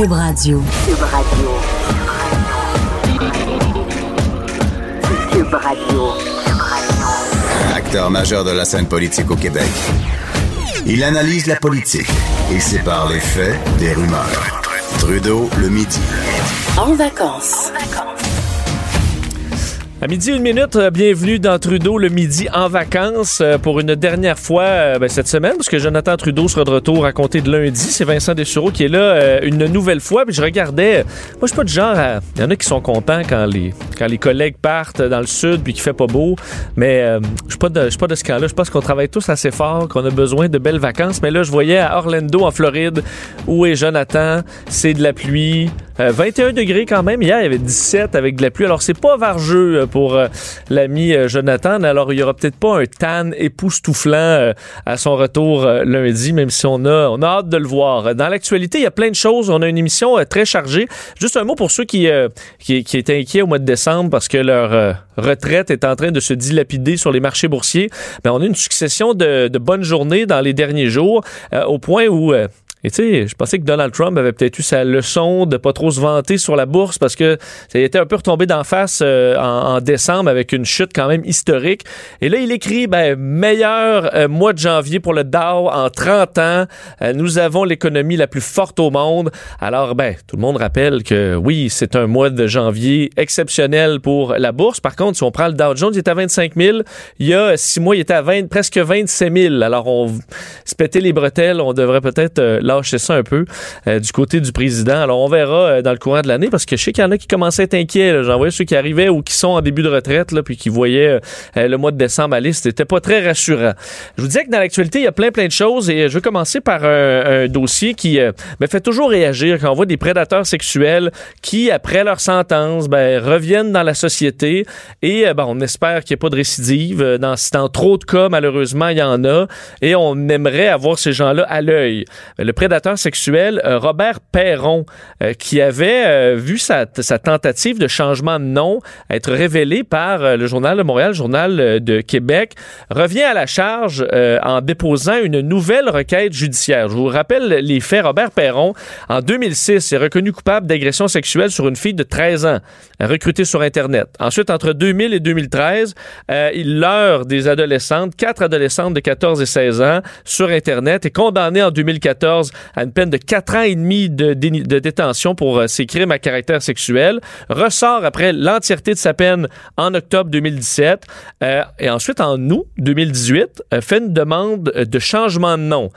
Cube Radio. Cube Radio. Cube Radio. Acteur majeur de la scène politique au Québec. Il analyse la politique et sépare les faits des rumeurs. Trudeau le midi. En vacances. À midi, une minute, euh, bienvenue dans Trudeau le midi en vacances euh, pour une dernière fois euh, ben, cette semaine, parce que Jonathan Trudeau sera de retour à compter de lundi. C'est Vincent Dessureau qui est là une nouvelle fois. Puis je regardais, moi je suis pas du genre à... Il y en a qui sont contents quand les, quand les collègues partent dans le sud puis qu'il fait pas beau, mais je suis pas de, je suis pas de ce camp-là. Je pense qu'on travaille tous assez fort, qu'on a besoin de belles vacances. Mais là, je voyais à Orlando, en Floride, où est Jonathan, c'est de la pluie. 21 degrés quand même. Hier, il y avait 17 avec de la pluie. Alors, c'est pas vargeux pour euh, l'ami euh, Jonathan. Alors, il y aura peut-être pas un tan époustouflant euh, à son retour lundi, même si on a, on a hâte de le voir. Dans l'actualité, il y a plein de choses. On a une émission très chargée. Juste un mot pour ceux qui, qui, qui, étaient inquiets au mois de décembre parce que leur retraite est en train de se dilapider sur les marchés boursiers. Mais on a une succession de bonnes journées dans les derniers jours, au point où et tu sais, je pensais que Donald Trump avait peut-être eu sa leçon de pas trop se vanter sur la bourse parce que ça était un peu retombé d'en face euh, en, décembre avec une chute quand même historique. Et là, il écrit, ben, meilleur euh, mois de janvier pour le Dow en 30 ans. Euh, nous avons l'économie la plus forte au monde. Alors, ben, tout le monde rappelle que oui, c'est un mois de janvier exceptionnel pour la bourse. Par contre, si on prend le Dow Jones, il était à 25 000. Il y a six mois, il était à 20, presque 27 000. Alors, on se pétait les bretelles. On devrait peut-être lâcher ça un peu euh, du côté du président. Alors, on verra euh, dans le courant de l'année parce que je sais qu'il y en a qui commençaient à être inquiets. J'en voyais ceux qui arrivaient ou qui sont en début de retraite là, puis qui voyaient euh, le mois de décembre aller. C'était pas très rassurant. Je vous disais que dans l'actualité, il y a plein, plein de choses et je vais commencer par un, dossier qui me fait toujours réagir quand on voit des prédateurs sexuels qui, après leur sentence, ben, reviennent dans la société et ben, on espère qu'il n'y ait pas de récidive. Dans, dans trop de cas, malheureusement, il y en a et on aimerait avoir ces gens-là à l'œil. Le prédateur sexuel euh, Robert Perron, euh, qui avait euh, vu sa, tentative de changement de nom être révélée par le Journal de Montréal, le Journal de Québec, revient à la charge en déposant une nouvelle requête judiciaire. Je vous rappelle les faits. Robert Perron, en 2006, est reconnu coupable d'agression sexuelle sur une fille de 13 ans, recrutée sur Internet. Ensuite, entre 2000 et 2013, il leurre des adolescentes, quatre adolescentes de 14 et 16 ans, sur Internet et condamné en 2014 à une peine de 4 ans et demi de, détention pour euh, ses crimes à caractère sexuel, ressort après l'entièreté de sa peine en octobre 2017 euh, et ensuite en août 2018 euh, fait une demande de changement de nom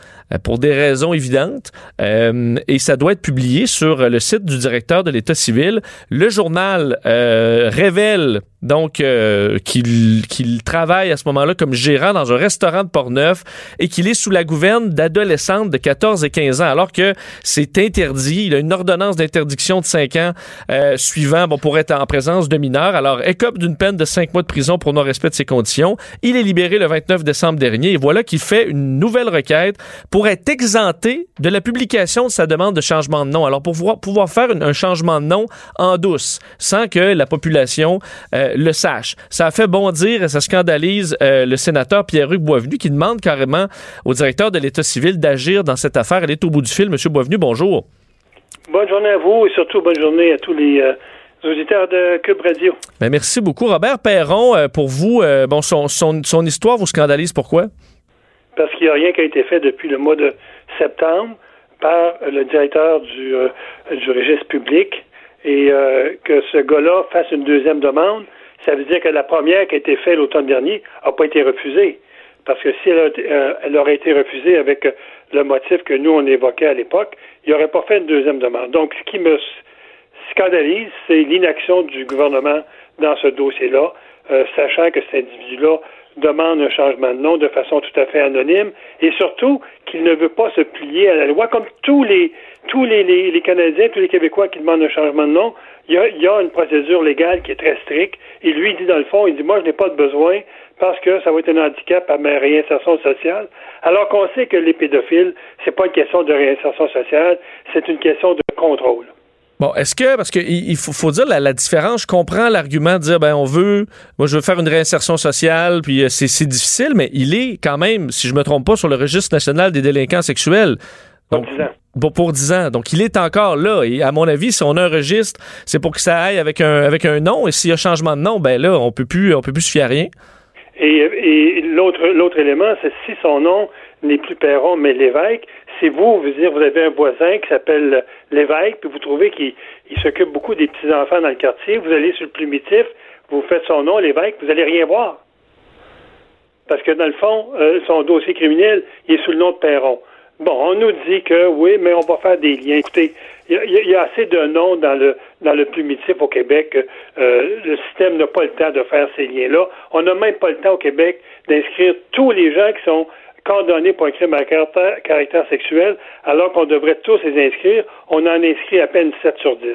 pour des raisons évidentes et ça doit être publié sur le site du directeur de l'État civil. Le journal révèle donc euh, qu'il travaille à ce moment-là comme gérant dans un restaurant de Portneuf et qu'il est sous la gouverne d'adolescentes de 14 et 15 ans, alors que c'est interdit. Il a une ordonnance d'interdiction de 5 ans euh, suivant bon, pour être en présence de mineurs. Alors, écope d'une peine de 5 mois de prison pour non-respect de ses conditions. Il est libéré le 29 décembre dernier et voilà qu'il fait une nouvelle requête pour être exempté de la publication de sa demande de changement de nom. Alors, pour pouvoir, pouvoir faire un changement de nom en douce, sans que la population... Euh, le sache. Ça a fait bondir et ça scandalise euh, le sénateur Pierre-Hugues Boisvenu qui demande carrément au directeur de l'État civil d'agir dans cette affaire. Elle est au bout du fil. Monsieur Boisvenu, bonjour. Bonne journée à vous et surtout bonne journée à tous les euh, auditeurs de Cube Radio. Ben, merci beaucoup. Robert Perron, euh, pour vous, bon, son, son, histoire vous scandalise. Pourquoi? Parce qu'il n'y a rien qui a été fait depuis le mois de septembre par le directeur du, du registre public et que ce gars-là fasse une deuxième demande ça veut dire que la première qui a été faite l'automne dernier n'a pas été refusée. Parce que si elle, euh, elle, aurait été refusée avec le motif que nous, on évoquait à l'époque, il n'aurait pas fait une deuxième demande. Donc, ce qui me scandalise, c'est l'inaction du gouvernement dans ce dossier-là, euh, sachant que cet individu-là demande un changement de nom de façon tout à fait anonyme et surtout qu'il ne veut pas se plier à la loi comme tous les tous les, les, Canadiens, tous les Québécois qui demandent un changement de nom, il y, a, il y a une procédure légale qui est très stricte et lui il dit dans le fond, il dit moi je n'ai pas de besoin parce que ça va être un handicap à ma réinsertion sociale, alors qu'on sait que les pédophiles, c'est pas une question de réinsertion sociale, c'est une question de contrôle. Bon, est-ce que, parce qu'il faut, faut, dire la, différence, je comprends l'argument de dire, ben, on veut, moi, je veux faire une réinsertion sociale, puis euh, c'est difficile, mais il est quand même, si je me trompe pas, sur le registre national des délinquants sexuels. Donc, 10 ans. Bon, pour 10 ans. Donc, il est encore là. Et à mon avis, si on a un registre, c'est pour que ça aille avec un, avec un nom. Et s'il y a changement de nom, ben là, on peut plus, on peut plus se fier à rien. Et, et l'autre, l'autre élément, c'est si son nom n'est plus Perron, mais l'évêque, si vous, vous dire, vous avez un voisin qui s'appelle l'évêque, puis vous trouvez qu'il il s'occupe beaucoup des petits-enfants dans le quartier, vous allez sur le plumitif, vous faites son nom, l'évêque, vous allez rien voir. Parce que dans le fond, euh, son dossier criminel, il est sous le nom de Perron. Bon, on nous dit que oui, mais on va faire des liens. Écoutez, il y, a assez de noms dans le dans le au Québec. Euh, le système n'a pas le temps de faire ces liens-là. On n'a même pas le temps au Québec d'inscrire tous les gens qui sont condamnés pour un crime à caractère, caractère sexuel, alors qu'on devrait tous les inscrire. On en inscrit à peine 7 sur 10.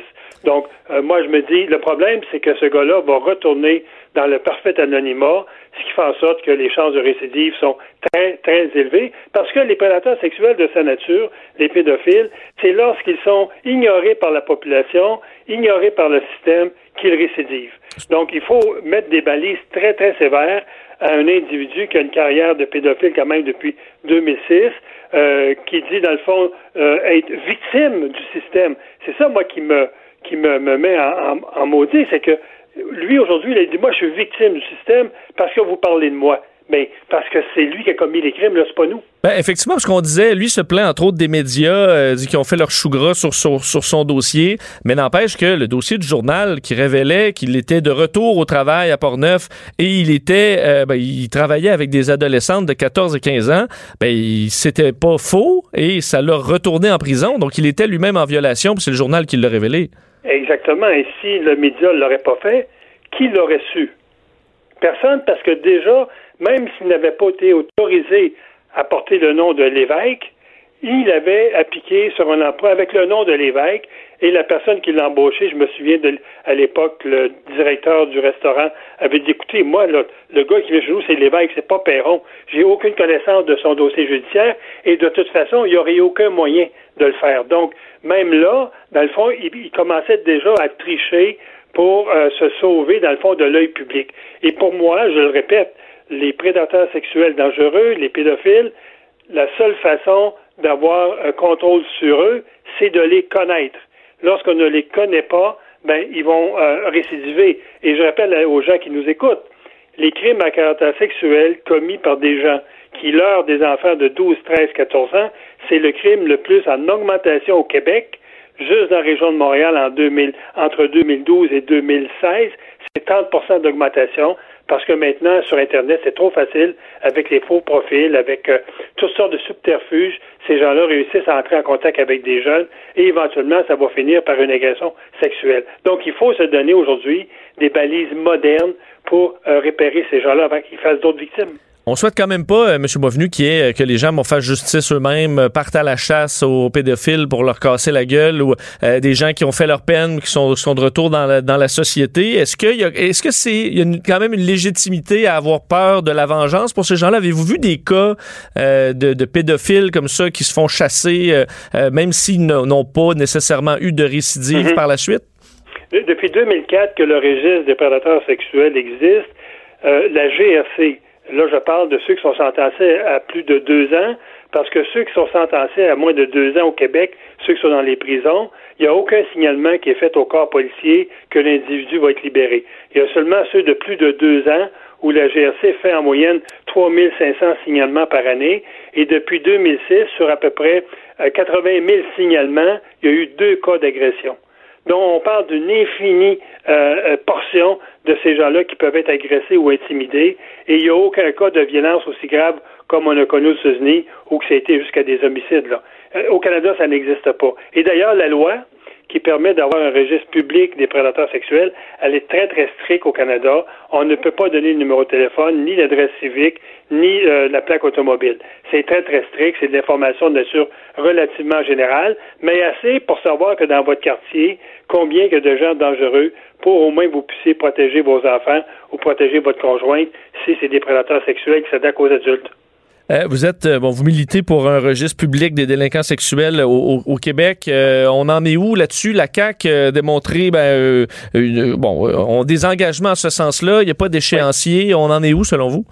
Donc, euh, moi, je me dis, le problème, c'est que ce gars-là va retourner dans le parfait anonymat, ce qui fait en sorte que les chances de récidive sont très, très élevées, parce que les prédateurs sexuels de sa nature, les pédophiles, c'est lorsqu'ils sont ignorés par la population, ignorés par le système, qu'ils récidivent. Donc, il faut mettre des balises très, très sévères à un individu qui a une carrière de pédophile quand même depuis 2006, euh, qui dit, dans le fond, euh, être victime du système. C'est ça, moi, qui me qui me, me met en, en, en maudit, c'est que lui, aujourd'hui, il a dit, moi, je suis victime du système parce que vous parlez de moi. Mais parce que c'est lui qui a commis les crimes, là, c'est pas nous. Ben, effectivement, parce qu'on disait, lui se plaint entre autres des médias euh, qui ont fait leur chou gras sur, sur, sur son dossier, mais n'empêche que le dossier du journal qui révélait qu'il était de retour au travail à Portneuf et il était, euh, ben, il travaillait avec des adolescentes de 14 et 15 ans, ben, c'était pas faux et ça l'a retourné en prison, donc il était lui-même en violation, puis c'est le journal qui l'a révélé. Exactement. Et si le média ne l'aurait pas fait, qui l'aurait su? Personne, parce que déjà, même s'il n'avait pas été autorisé à porter le nom de l'évêque, il avait appliqué sur un emploi avec le nom de l'évêque et la personne qui l'a embauché, je me souviens de, à l'époque, le directeur du restaurant avait dit écoutez, moi, le, le gars qui vient chez nous, c'est l'évêque, c'est pas Perron. J'ai aucune connaissance de son dossier judiciaire et de toute façon, il n'y aurait aucun moyen de le faire. Donc, même là, dans le fond, il, il commençait déjà à tricher pour euh, se sauver, dans le fond, de l'œil public. Et pour moi, je le répète, les prédateurs sexuels dangereux, les pédophiles, la seule façon d'avoir un contrôle sur eux, c'est de les connaître. Lorsqu'on ne les connaît pas, ben, ils vont euh, récidiver. Et je rappelle aux gens qui nous écoutent, les crimes à caractère sexuel commis par des gens qui leurrent des enfants de 12, 13, 14 ans, c'est le crime le plus en augmentation au Québec. Juste dans la région de Montréal, en 2000, entre 2012 et 2016, c'est 30% d'augmentation parce que maintenant, sur Internet, c'est trop facile avec les faux profils, avec euh, toutes sortes de subterfuges. Ces gens-là réussissent à entrer en contact avec des jeunes et éventuellement, ça va finir par une agression sexuelle. Donc, il faut se donner aujourd'hui des balises modernes pour euh, repérer ces gens-là avant qu'ils fassent d'autres victimes. On souhaite quand même pas, M. Bovenu, qui est, que les gens vont faire justice eux-mêmes, euh, partent à la chasse aux pédophiles pour leur casser la gueule ou euh, des gens qui ont fait leur peine, qui sont, sont de retour dans la, dans la société. Est-ce que y a, est-ce que c'est il y a une, quand même une légitimité à avoir peur de la vengeance pour ces gens-là? Avez-vous vu des cas euh, de, de, pédophiles comme ça qui se font chasser, euh, même s'ils n'ont pas nécessairement eu de récidive mm -hmm. par la suite? Depuis 2004 que le registre des prédateurs sexuels existe, la GRC Là, je parle de ceux qui sont sentencés à plus de deux ans, parce que ceux qui sont sentencés à moins de deux ans au Québec, ceux qui sont dans les prisons, il n'y a aucun signalement qui est fait au corps policier que l'individu va être libéré. Il y a seulement ceux de plus de deux ans où la GRC fait en moyenne 3500 signalements par année. Et depuis 2006, sur à peu près 80 000 signalements, il y a eu deux cas d'agression. Donc, on parle d'une infinie euh, portion de ces gens-là qui peuvent être agressés ou intimidés. Et il n'y a aucun cas de violence aussi grave comme on a connu aux États-Unis ou que ça a été jusqu'à des homicides. Là. Euh, au Canada, ça n'existe pas. Et d'ailleurs, la loi qui permet d'avoir un registre public des prédateurs sexuels, elle est très, très stricte au Canada. On ne peut pas donner le numéro de téléphone, ni l'adresse civique, ni euh, la plaque automobile. C'est très, très strict. C'est de l'information de nature relativement générale, mais assez pour savoir que dans votre quartier, combien que de gens dangereux pour au moins vous puissiez protéger vos enfants ou protéger votre conjointe si c'est des prédateurs sexuels qui s'attaquent aux adultes. Euh, vous êtes, euh, bon, vous militez pour un registre public des délinquants sexuels au, au, au Québec. Euh, on en est où là-dessus? La CAQ a démontré, ben, une, bon, on des engagements en ce sens-là. Il n'y a pas d'échéancier. On en est où selon vous?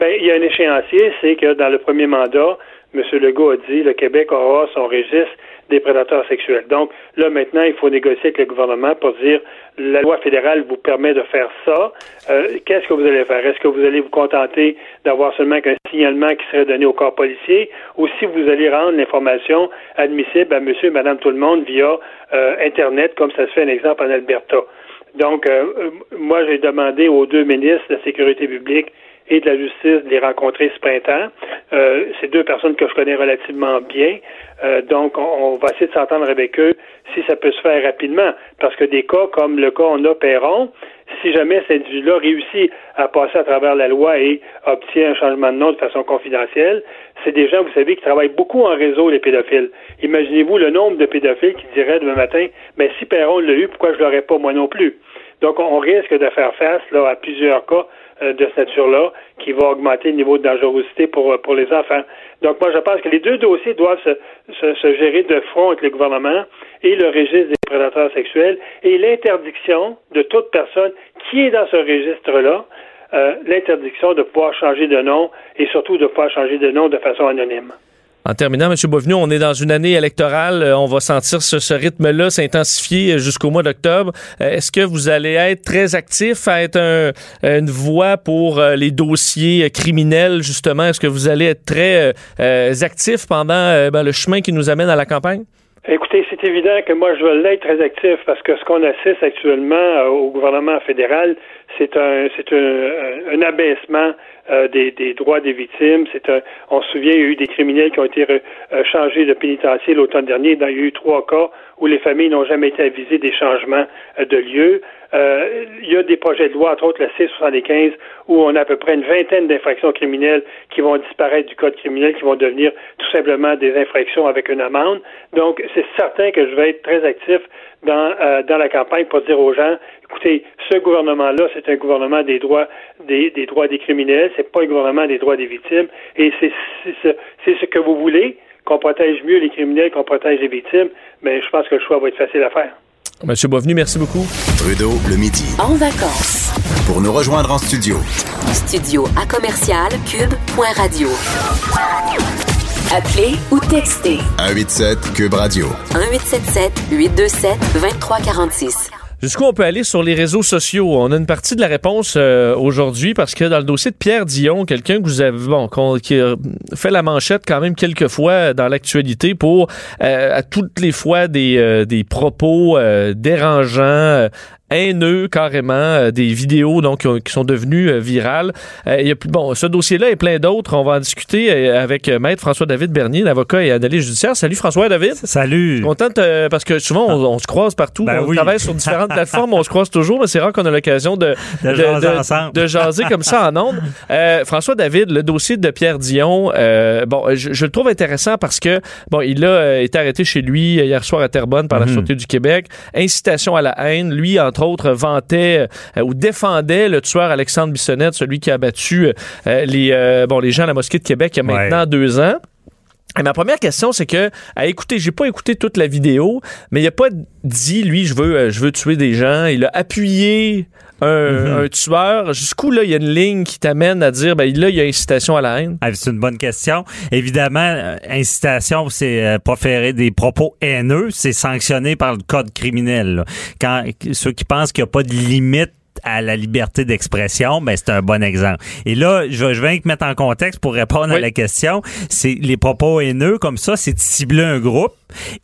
Ben, il y a un échéancier, c'est que dans le premier mandat, M. Legault a dit le Québec aura son registre des prédateurs sexuels. Donc là maintenant, il faut négocier avec le gouvernement pour dire la loi fédérale vous permet de faire ça. Euh, Qu'est-ce que vous allez faire? Est-ce que vous allez vous contenter d'avoir seulement qu'un signalement qui serait donné au corps policier, ou si vous allez rendre l'information admissible à Monsieur, et Madame tout le monde via euh, Internet, comme ça se fait un exemple en Alberta. Donc, euh, euh, moi, j'ai demandé aux deux ministres de la Sécurité publique et de la justice de les rencontrer ce printemps. Euh, c'est deux personnes que je connais relativement bien. Euh, donc, on, on, va essayer de s'entendre avec eux si ça peut se faire rapidement. Parce que des cas comme le cas on a Perron, si jamais cet individu-là réussit à passer à travers la loi et obtient un changement de nom de façon confidentielle, c'est des gens, vous savez, qui travaillent beaucoup en réseau, les pédophiles. Imaginez-vous le nombre de pédophiles qui diraient demain matin, mais si Perron l'a eu, pourquoi je l'aurais pas moi non plus? Donc, on risque de faire face là, à plusieurs cas de cette nature-là qui va augmenter le niveau de dangerosité pour, pour les enfants. Donc, moi, je pense que les deux dossiers doivent se, se, se gérer de front avec le gouvernement et le registre des prédateurs sexuels et l'interdiction de toute personne qui est dans ce registre-là, euh, l'interdiction de pouvoir changer de nom et surtout de pouvoir changer de nom de façon anonyme. En terminant, M. Bovenu, on est dans une année électorale. Euh, on va sentir ce, rythme-là s'intensifier jusqu'au mois d'octobre. Euh, est-ce que vous allez être très actif à être un, une voix pour euh, les dossiers criminels, justement? Est-ce que vous allez être très actif pendant ben, le chemin qui nous amène à la campagne? Écoutez, c'est évident que moi, je veux l'être très actif parce que ce qu'on assiste actuellement au gouvernement fédéral, c'est un, c'est un, un, abaissement euh, des, des, droits des victimes. C'est un, on se souvient, il y a eu des criminels qui ont été re, euh, changés de pénitencier l'automne dernier. Il y a eu trois cas où les familles n'ont jamais été avisées des changements euh, de lieu. Euh, il y a des projets de loi, entre autres le C-75, où on a à peu près une vingtaine d'infractions criminelles qui vont disparaître du code criminel, qui vont devenir tout simplement des infractions avec une amende. Donc, c'est certain que je vais être très actif dans, euh, dans la campagne pour dire aux gens, écoutez, ce gouvernement-là, c'est un gouvernement des droits des, des droits des criminels, c'est pas un gouvernement des droits des victimes, et c'est ce, ce que vous voulez, qu'on protège mieux les criminels, qu'on protège les victimes, mais je pense que le choix va être facile à faire. Monsieur Bovenu, merci beaucoup. Trudeau, le midi. En vacances. Pour nous rejoindre en studio. Studio à commercial cube.radio. Appelez ou textez. 187 Cube Radio. 1877 827 2346. Jusqu'où on peut aller sur les réseaux sociaux? On a une partie de la réponse euh, aujourd'hui parce que dans le dossier de Pierre Dion, quelqu'un que vous avez bon, qui a fait la manchette quand même quelques fois dans l'actualité pour euh, à toutes les fois des, euh, des propos dérangeants, haineux carrément, euh, des vidéos donc qui sont devenues euh, virales. Euh, il y a, bon, ce dossier-là et plein d'autres, on va en discuter avec maître François-David Bernier, l'avocat et analyste judiciaire. Salut François-David. Salut. Contente parce que souvent on, on, se croise partout, ben on oui. travaille sur différentes plateformes, on se croise toujours, mais c'est rare qu'on a l'occasion de, de, de, jaser de, de, jaser comme ça en ondes. François-David, le dossier de Pierre Dion, bon, je, je, le trouve intéressant parce que bon, il a été arrêté chez lui hier soir à Terrebonne par la mm -hmm. Sûreté du Québec, incitation à la haine, lui entre autres vantait euh, ou défendait le tueur Alexandre Bissonnette, celui qui a battu euh, les, euh, bon, les gens à la mosquée de Québec il y a maintenant ouais. deux ans. Et ma première question, c'est que, à écouter, j'ai pas écouté toute la vidéo, mais il a pas dit, lui, je veux, je veux tuer des gens. Il a appuyé un, mm -hmm. un tueur. Jusqu'où, là, il y a une ligne qui t'amène à dire, ben là, il y a incitation à la haine? Ah, c'est une bonne question. Évidemment, euh, incitation, c'est euh, proférer des propos haineux. C'est sanctionné par le code criminel. Là. Quand ceux qui pensent qu'il n'y a pas de limite à la liberté d'expression, ben c'est un bon exemple. Et là, je, je vais mettre en contexte pour répondre oui. à la question. C'est les propos haineux comme ça, c'est de cibler un groupe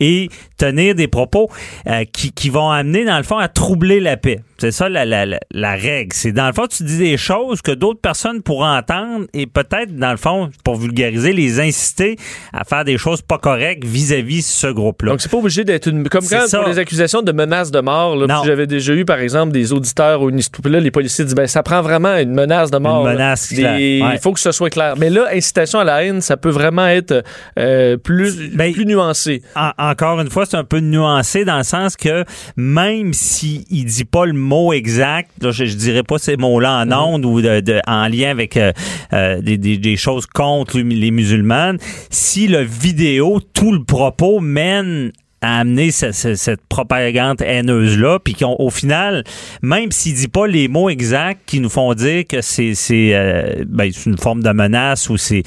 et tenir des propos euh, qui, qui vont amener dans le fond à troubler la paix. C'est ça la, la, la, règle. C'est dans le fond tu dis des choses que d'autres personnes pourront entendre et peut-être dans le fond pour vulgariser les inciter à faire des choses pas correctes vis-à-vis -vis ce groupe-là. Donc c'est pas obligé d'être une comme quand ça. pour les accusations de menaces de mort. J'avais déjà eu par exemple des auditeurs ou une là les policiers disent ben ça prend vraiment une menace de mort. Une menace. Des, ouais. Il faut que ce soit clair. Mais là incitation à la haine ça peut vraiment être euh, plus ben, plus nuancé. En, encore une fois c'est un peu nuancé dans le sens que même s'il si dit pas le mot exact, là, je, je dirais pas ces mots-là en ondes mm -hmm. ou de, de, en lien avec euh, euh, des, des, des, choses contre les musulmanes, si le vidéo, tout le propos mène à amener ce- ce- cette propagande haineuse-là, puis qu'au final, même s'il dit pas les mots exacts qui nous font dire que c'est euh, ben, une forme de menace ou c'est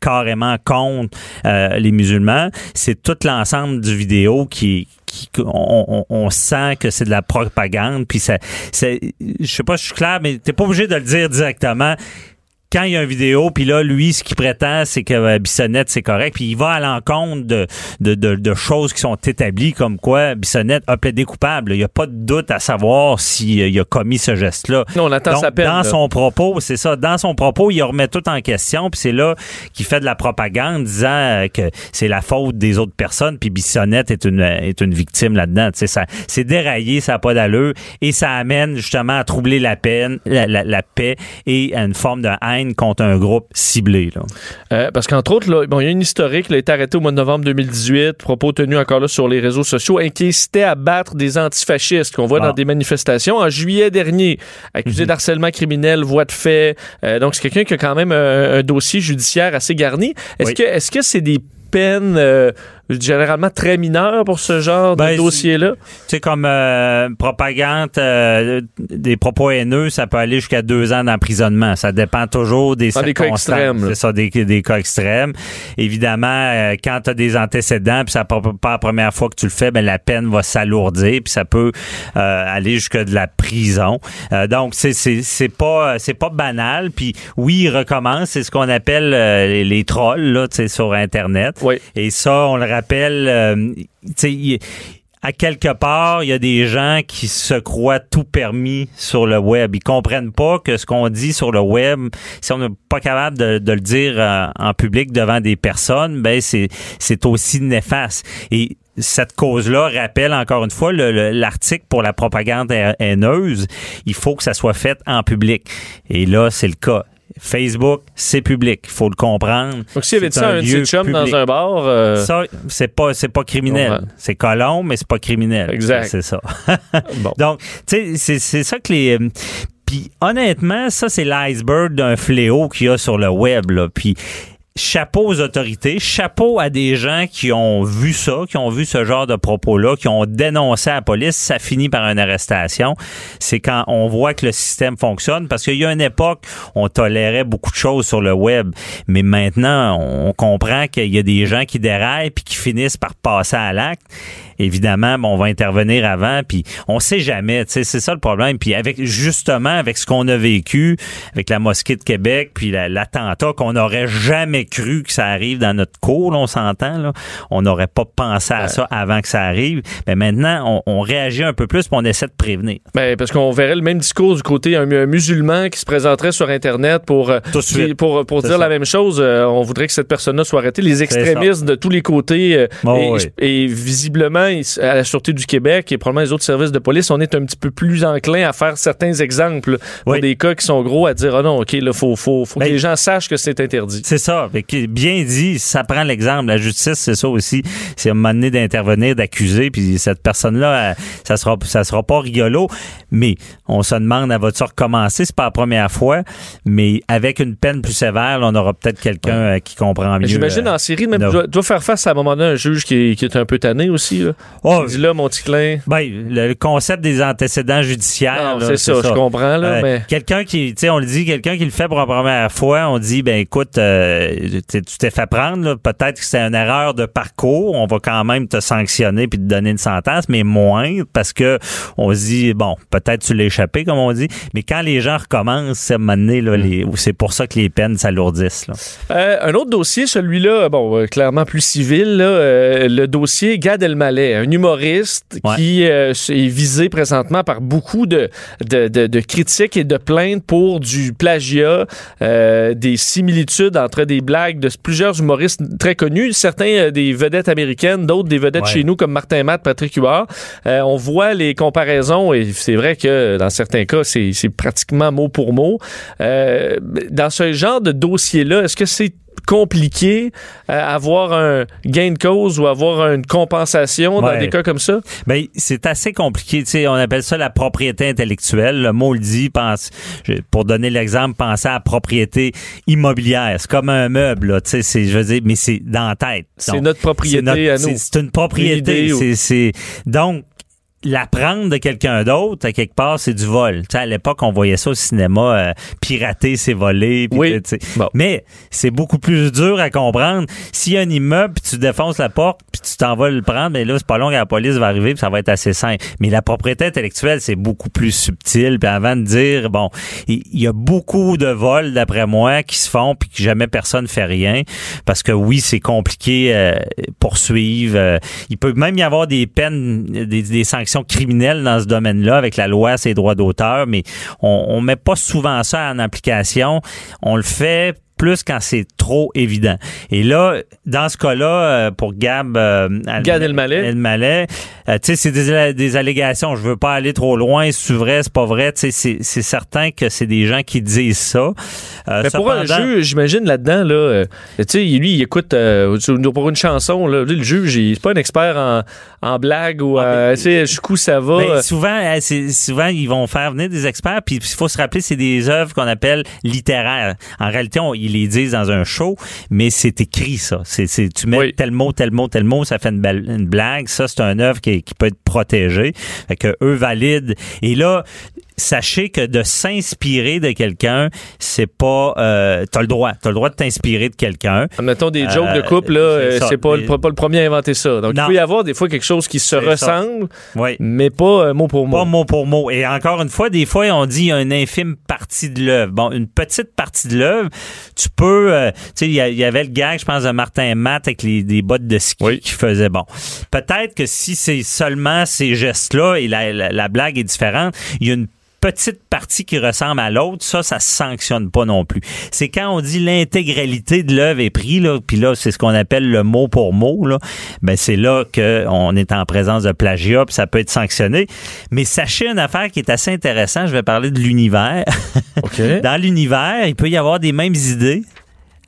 carrément contre euh, les musulmans, c'est tout l'ensemble du vidéo qui qui- on, on- on sent que c'est de la propagande puis ça je sais pas si je suis clair mais t'es pas obligé de le dire directement quand il y a une vidéo, puis là, lui, ce qu'il prétend, c'est que euh, Bissonnette, c'est correct, puis il va à l'encontre de, de, de, de choses qui sont établies, comme quoi Bissonnette a plaidé coupable. Il n'y a pas de doute à savoir s'il a commis ce geste-là. Non, on attend Donc, sa peine. dans là. son propos, c'est ça, dans son propos, il remet tout en question, puis c'est là qu'il fait de la propagande, disant euh, que c'est la faute des autres personnes, puis Bissonnette est une, est une victime là-dedans. C'est déraillé, ça n'a pas d'allure, et ça amène justement à troubler la peine, la, la- la paix et à une forme de haine contre un groupe ciblé. Là. Euh, parce qu'entre autres, là, bon, il y a une historique, il a été arrêté au mois de novembre 2018, propos tenus encore là sur les réseaux sociaux, incitait à battre des antifascistes qu'on voit Ah. dans des manifestations. En juillet dernier, accusé Mhm. d'harcèlement criminel, voie de fait. Euh, donc, c'est quelqu'un qui a quand même un, un dossier judiciaire assez garni. Est-ce Oui. que est-ce que c'est des peines euh, généralement très mineures pour ce genre Ben, de dossier-là? Tu sais, comme euh, propagande, euh, des propos haineux, ça peut aller jusqu'à deux ans d'emprisonnement. Ça dépend toujours des Dans circonstances. C'est ça, des, des cas extrêmes. Évidemment, euh, quand tu as des antécédents, puis ça pas, la première fois que tu le fais, ben la peine va s'alourdir, puis ça peut euh, aller jusqu'à de la prison. Euh, donc, c'est c'est c'est pas c'est pas banal. Puis oui, il recommence. C'est ce qu'on appelle euh, les, les trolls là, sur Internet. Oui. Et ça, on le rappelle, euh, à quelque part, il y a des gens qui se croient tout permis sur le web. Ils comprennent pas que ce qu'on dit sur le web, si on n'est pas capable de, le dire euh, en public devant des personnes, ben c'est c'est aussi néfaste. Et cette cause-là rappelle encore une fois le- le- l'article pour la propagande ha- haineuse. Il faut que ça soit fait en public. Et là, c'est le cas. Facebook, c'est public. Il faut le comprendre. Donc, s'il y avait dit ça à un de chums public. dans un bar, euh, Ça, c'est pas, c'est pas criminel. Ouais. C'est colon, mais c'est pas criminel. Exact. C'est ça. bon. Donc, tu sais, c'est, c'est ça que les. euh, Puis, honnêtement, ça, c'est l'iceberg d'un fléau qu'il y a sur le web, là. Puis, chapeau aux autorités, chapeau à des gens qui ont vu ça, qui ont vu ce genre de propos-là, qui ont dénoncé à la police, ça finit par une arrestation. C'est quand on voit que le système fonctionne, parce qu'il y a une époque, on tolérait beaucoup de choses sur le web, mais maintenant, on comprend qu'il y a des gens qui déraillent puis qui finissent par passer à l'acte. Évidemment, bon, on va intervenir avant, puis on sait jamais, tu sais, c'est ça le problème. Puis avec justement avec ce qu'on a vécu, avec la mosquée de Québec, puis la- l'attentat qu'on n'aurait jamais cru que ça arrive dans notre cour, là, on s'entend, là, on n'aurait pas pensé à ça avant que ça arrive. Mais maintenant, on, on réagit un peu plus, puis on essaie de prévenir. Ben, parce qu'on verrait le même discours du côté un, un musulman qui se présenterait sur Internet pour, euh, Tout qui- pour, pour C'est dire ça. la même chose. Euh, on voudrait que cette personne-là soit arrêtée. Les extrémistes de tous les côtés euh, Oh, et, oui. et visiblement, ils- à la Sûreté du Québec et probablement les autres services de police, on est un petit peu plus enclin à faire certains exemples pour des cas qui sont gros, à dire, ah non, OK, là, faut, faut, faut Ben, que les gens sachent que c'est interdit. C'est ça. Bien dit, ça prend l'exemple. La justice, c'est ça aussi. C'est à un moment donné d'intervenir, d'accuser, puis cette personne-là, elle, ça sera, ça sera pas rigolo. Mais on se demande, elle va-tu recommencer? C'est pas la première fois, mais avec une peine plus sévère, là, on aura peut-être quelqu'un euh, qui comprend mieux. J'imagine euh, en série, même, tu dois, dois faire face à un moment donné à un juge qui est, qui est un peu tanné aussi. Là. Oh, Il dit là, mon petit clin. ben, le concept des antécédents judiciaires. C'est ça, je comprends, là, Euh, mais. Quelqu'un qui, tu sais, on le dit, quelqu'un qui le fait pour la première fois, on dit, ben écoute, euh, tu t'es fait prendre, peut-être que c'est une erreur de parcours, on va quand même te sanctionner puis te donner une sentence, mais moins parce que on se dit, bon, peut-être tu l'as échappé, comme on dit, mais quand les gens recommencent, c'est les- c'est pour ça que les peines s'alourdissent. Euh, un autre dossier, celui-là, bon, euh, clairement plus civil, là, le dossier Gad Elmaleh, un humoriste Ouais. qui euh, est visé présentement par beaucoup de, de, de- de critiques et de plaintes pour du plagiat, euh, des similitudes entre des blagues de plusieurs humoristes très connus, certains euh, des vedettes américaines, d'autres des vedettes Ouais. chez nous comme Martin Matt, Patrick Huard. On voit les comparaisons et c'est vrai que dans certains cas, c'est c'est pratiquement mot pour mot. Dans ce genre de dossier-là, est-ce que c'est compliqué euh, avoir un gain de cause ou avoir une compensation dans des cas comme ça? Ben, c'est assez compliqué. Tu sais, on appelle ça la propriété intellectuelle. Le mot le dit. Pense, pour donner l'exemple, pensez à la propriété immobilière. C'est comme un meuble. Là, tu sais, c'est, je veux dire, mais c'est dans la tête. C'est notre propriété notre- à nous. c'est- une propriété. Ou- C'est, c'est- donc la prendre de quelqu'un d'autre, à quelque part, c'est du vol. Tu sais, à l'époque, on voyait ça au cinéma, euh, pirater, c'est voler. puis Oui. tu sais. Bon. Mais c'est beaucoup plus dur à comprendre. S'il y a un immeuble, puis tu défonces la porte, puis tu t'en vas le prendre, mais là, c'est pas long que la police va arriver, puis ça va être assez simple. Mais la propriété intellectuelle, c'est beaucoup plus subtil. Puis avant de dire, bon, il il y a beaucoup de vols, d'après moi, qui se font, puis que jamais personne fait rien. Parce que oui, c'est compliqué euh, poursuivre. euh, il peut même y avoir des peines, des, des sanctions criminelles dans ce domaine-là avec la loi sur les droits d'auteur, mais on, on met pas souvent ça en application. On le fait plus quand c'est trop évident. Et là, dans ce cas-là, euh, pour Gab... euh, Gad Elmaleh. Elmaleh, euh, tu sais, c'est des, des allégations. Je veux pas aller trop loin. C'est vrai, c'est pas vrai? Tu sais, c'est- c'est certain que c'est des gens qui disent ça. Euh, Mais pour un juge, j'imagine là-dedans, là, euh, tu sais, lui, il écoute euh, pour une chanson, là, lui, le juge, il c'est pas un expert en, en blague ou Ah, euh, tu sais, jusqu'où ça va. Ben, souvent, souvent, ils vont faire venir des experts, puis il faut se rappeler, c'est des œuvres qu'on appelle littéraires. En réalité, on- ils les disent dans un show, mais c'est écrit, ça. C'est, c'est- tu mets Oui. tel mot, tel mot, tel mot, ça fait une, belle- une blague. Ça, c'est une œuvre qui, qui peut être protégée. Fait que eux valident. Et là, sachez que de s'inspirer de quelqu'un, c'est pas... Euh, t'as le droit. T'as le droit de t'inspirer de quelqu'un. Mettons des jokes Euh, de couple, là, c'est euh, pas, le- pas le premier à inventer ça. Donc, il peut y avoir des fois quelque chose qui se ressemble, Oui. mais pas euh, mot pour mot. Pas mot pour mot. Et encore une fois, des fois, on dit il y a une infime partie de l'œuvre. Bon, une petite partie de l'œuvre, tu peux... euh, tu sais, il y, avait le gag, je pense, de Martin Matt avec les, des bottes de ski Oui. qui faisait bon. Peut-être que si c'est seulement ces gestes-là et la, la- la blague est différente, il y a une petite partie qui ressemble à l'autre, ça, ça se sanctionne pas non plus. C'est quand on dit l'intégralité de l'œuvre est pris, là, puis là, c'est ce qu'on appelle le mot pour mot, là, ben c'est là qu'on est en présence de plagiat, puis ça peut être sanctionné. Mais sachez une affaire qui est assez intéressante, je vais parler de l'univers. OK. Dans l'univers, il peut y avoir des mêmes idées.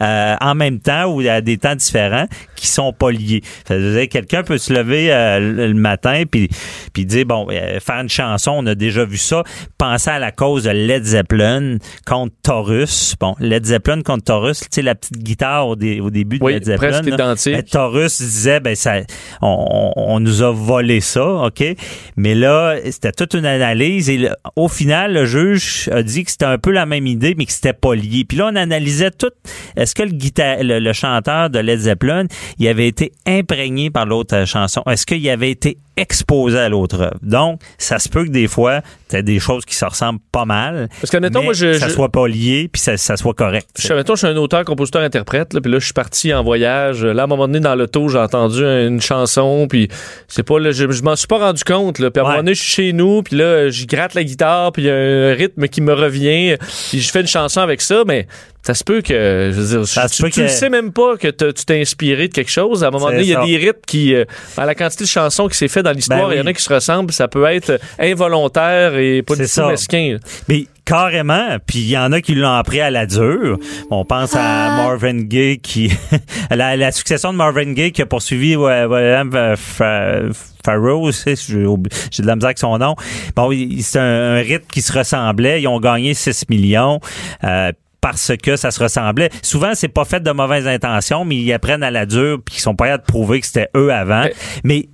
Euh, en même temps ou à des temps différents qui sont pas liés. Ça veut dire quelqu'un peut se lever euh, le matin puis puis dire bon euh, faire une chanson, on a déjà vu ça, penser à la cause de Led Zeppelin contre Taurus. Bon, Led Zeppelin contre Taurus, tu sais la petite guitare au, dé- au début de Oui, Led Zeppelin. presque là. identique. Ben, Taurus disait ben ça on, on- on nous a volé ça, OK? Mais là, c'était toute une analyse et le- au final le juge a dit que c'était un peu la même idée mais que c'était pas lié. Puis là on analysait tout est-ce que le guitar le, chanteur de Led Zeppelin, il avait été imprégné par l'autre euh, chanson? Est-ce qu'il avait été exposé à l'autre œuvre Donc, ça se peut que des fois, t'as des choses qui se ressemblent pas mal. Parce que, admettons, mais moi, je- ça je- soit pas lié puis ça, ça soit correct. Je suis, mettons, je suis un auteur, compositeur, interprète, puis là, je suis parti en voyage. Là, à un moment donné, dans l'auto, j'ai entendu une chanson, puis c'est pas, là, je, je m'en suis pas rendu compte, là. Puis à un moment donné, je suis chez nous, puis là, je gratte la guitare, puis il y a un rythme qui me revient, puis je fais une chanson avec ça, mais ça se peut que, je veux dire, Ça tu, tu que- le sais même pas que tu t'es inspiré de quelque chose. À un moment donné, il y a ça. des rythmes qui, euh, à la quantité de chansons qui s'est fait dans l'histoire, Ben il y en a qui se ressemblent, ça peut être involontaire et pas du C'est tout ça. mesquin. Mais carrément, puis il y en a qui l'ont appris à la dure. On pense à Marvin Gaye qui la, la succession de Marvin Gaye qui a poursuivi ouais, William euh, Fa- Farrow, c'est- j'ai de la misère avec son nom. Bon, c'est un, un rythme qui se ressemblait, ils ont gagné 6 millions. euh, parce que ça se ressemblait. Souvent, c'est pas fait de mauvaises intentions, mais ils apprennent à la dure puis ils sont pas de prouver que c'était eux avant. Ouais. Mais